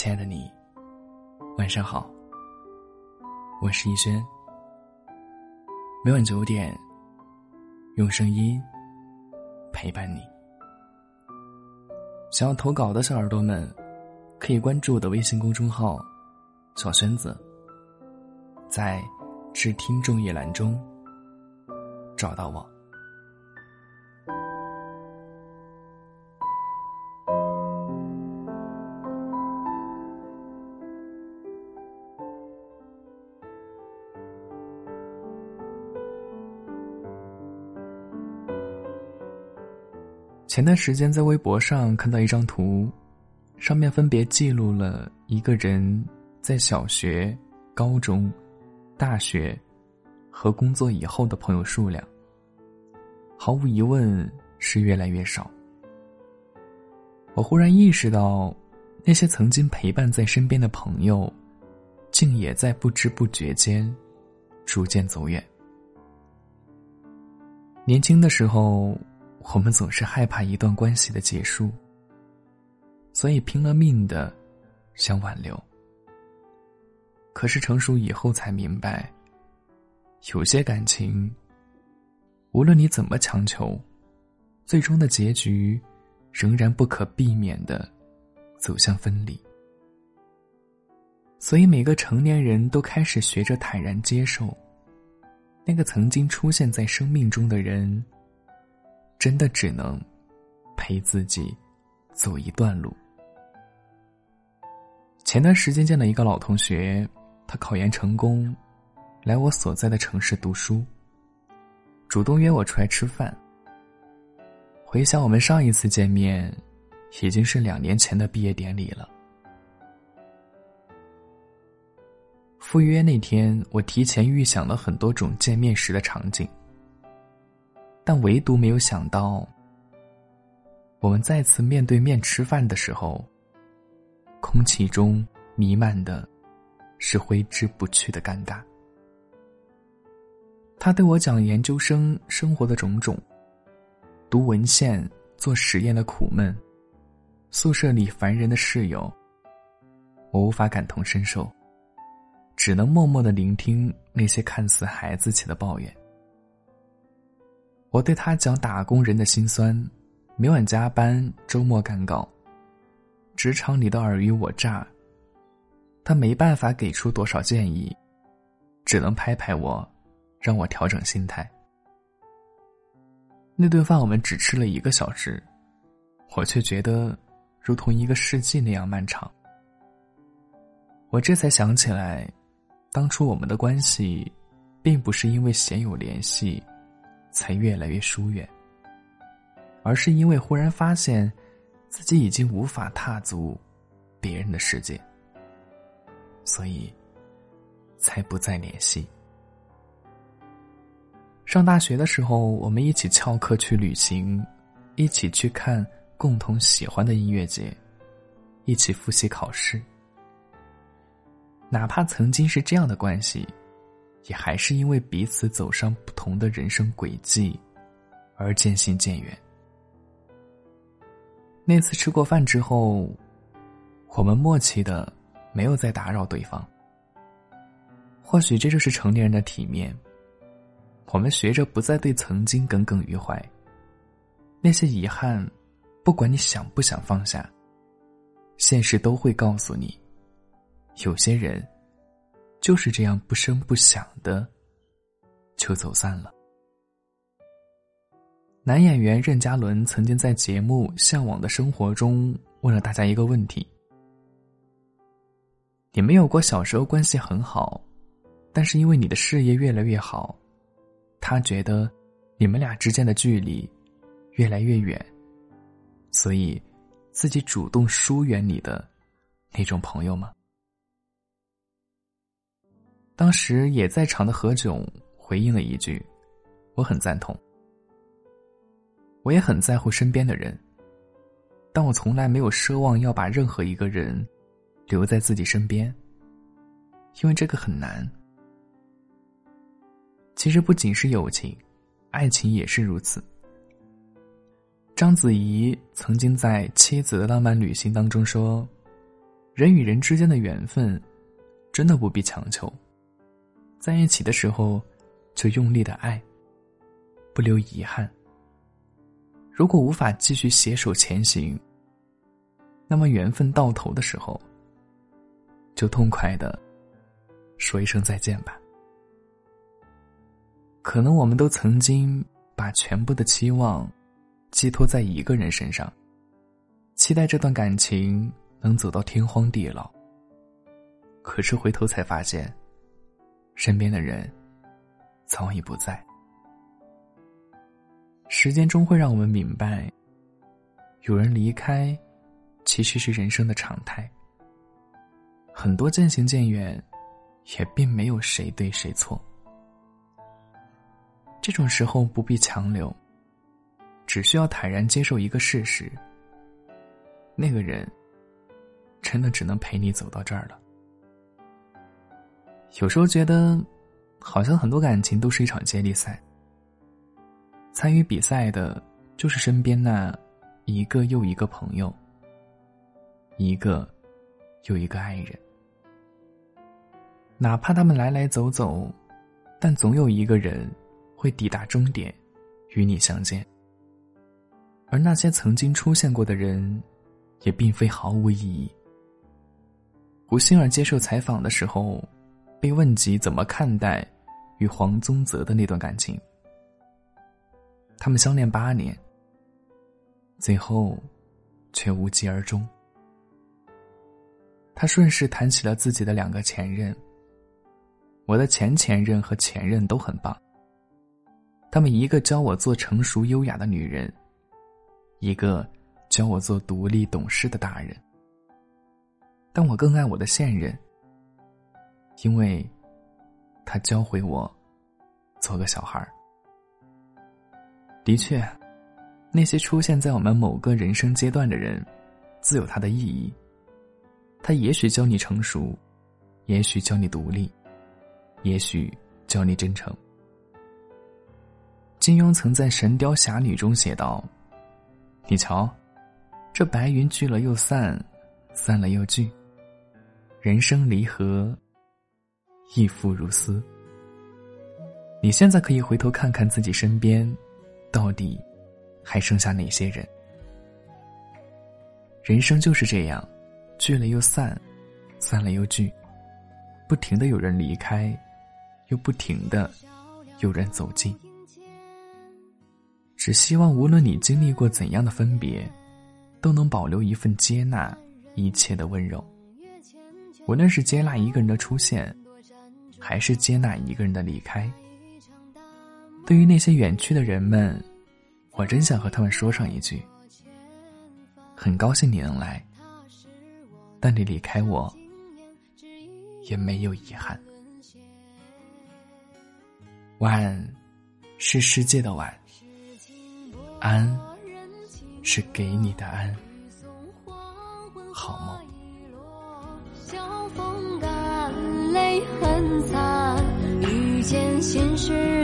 亲爱的你，晚上好。我是逸轩。每晚九点，用声音陪伴你。想要投稿的小耳朵们，可以关注我的微信公众号“小轩子”，在“致听众”一栏中找到我。前段时间在微博上看到一张图，上面分别记录了一个人在小学、高中、大学和工作以后的朋友数量。毫无疑问是越来越少。我忽然意识到，那些曾经陪伴在身边的朋友，竟也在不知不觉间逐渐走远。年轻的时候。我们总是害怕一段关系的结束，所以拼了命的想挽留。可是成熟以后才明白，有些感情，无论你怎么强求，最终的结局仍然不可避免的走向分离。所以每个成年人都开始学着坦然接受，那个曾经出现在生命中的人。真的只能陪自己走一段路。前段时间见了一个老同学，他考研成功，来我所在的城市读书，主动约我出来吃饭。回想我们上一次见面，已经是两年前的毕业典礼了。赴约那天，我提前预想了很多种见面时的场景。但唯独没有想到，我们再次面对面吃饭的时候，空气中弥漫的，是挥之不去的尴尬。他对我讲研究生生活的种种，读文献、做实验的苦闷，宿舍里烦人的室友，我无法感同身受，只能默默的聆听那些看似孩子气的抱怨。我对他讲打工人的辛酸，每晚加班，周末赶稿，职场里的尔虞我诈。他没办法给出多少建议，只能拍拍我，让我调整心态。那顿饭我们只吃了一个小时，我却觉得如同一个世纪那样漫长。我这才想起来，当初我们的关系，并不是因为鲜有联系。才越来越疏远，而是因为忽然发现，自己已经无法踏足别人的世界，所以才不再联系。上大学的时候，我们一起翘课去旅行，一起去看共同喜欢的音乐节，一起复习考试。哪怕曾经是这样的关系。也还是因为彼此走上不同的人生轨迹，而渐行渐远。那次吃过饭之后，我们默契的没有再打扰对方。或许这就是成年人的体面。我们学着不再对曾经耿耿于怀，那些遗憾，不管你想不想放下，现实都会告诉你，有些人。就是这样不声不响的，就走散了。男演员任嘉伦曾经在节目《向往的生活》中问了大家一个问题：“你没有过小时候关系很好，但是因为你的事业越来越好，他觉得你们俩之间的距离越来越远，所以自己主动疏远你的那种朋友吗？”当时也在场的何炅回应了一句：“我很赞同，我也很在乎身边的人，但我从来没有奢望要把任何一个人留在自己身边，因为这个很难。其实不仅是友情，爱情也是如此。”章子怡曾经在《妻子的浪漫旅行》当中说：“人与人之间的缘分，真的不必强求。在一起的时候，就用力的爱，不留遗憾。如果无法继续携手前行，那么缘分到头的时候，就痛快的说一声再见吧。可能我们都曾经把全部的期望寄托在一个人身上，期待这段感情能走到天荒地老。可是回头才发现，身边的人早已不在。时间终会让我们明白，有人离开，其实是人生的常态。很多渐行渐远，也并没有谁对谁错。这种时候不必强留，只需要坦然接受一个事实：那个人真的只能陪你走到这儿了。有时候觉得，好像很多感情都是一场接力赛，参与比赛的就是身边那一个又一个朋友，一个又一个爱人，哪怕他们来来走走，但总有一个人。会抵达终点，与你相见。而那些曾经出现过的人，也并非毫无意义。胡杏儿接受采访的时候，被问及怎么看待与黄宗泽的那段感情。他们相恋八年，最后却无疾而终。他顺势谈起了自己的两个前任。我的前前任和前任都很棒。他们一个教我做成熟优雅的女人，一个教我做独立懂事的大人。但我更爱我的现任，因为，他教会我做个小孩儿。的确，那些出现在我们某个人生阶段的人，自有他的意义。他也许教你成熟，也许教你独立，也许教你真诚。金庸曾在《神雕侠侣》中写道：“你瞧，这白云聚了又散，散了又聚。人生离合，亦复如斯。”你现在可以回头看看自己身边，到底还剩下哪些人？人生就是这样，聚了又散，散了又聚，不停的有人离开，又不停的有人走近。只希望无论你经历过怎样的分别，都能保留一份接纳一切的温柔。无论是接纳一个人的出现，还是接纳一个人的离开。对于那些远去的人们，我真想和他们说上一句：很高兴你能来，但你离开我，也没有遗憾。晚，是世界的晚。安，是给你的安。好梦。泪很惨，遇见现实。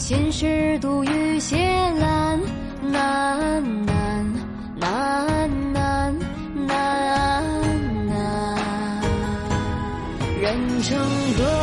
心事独语斜阑，难难难难难难，人成各。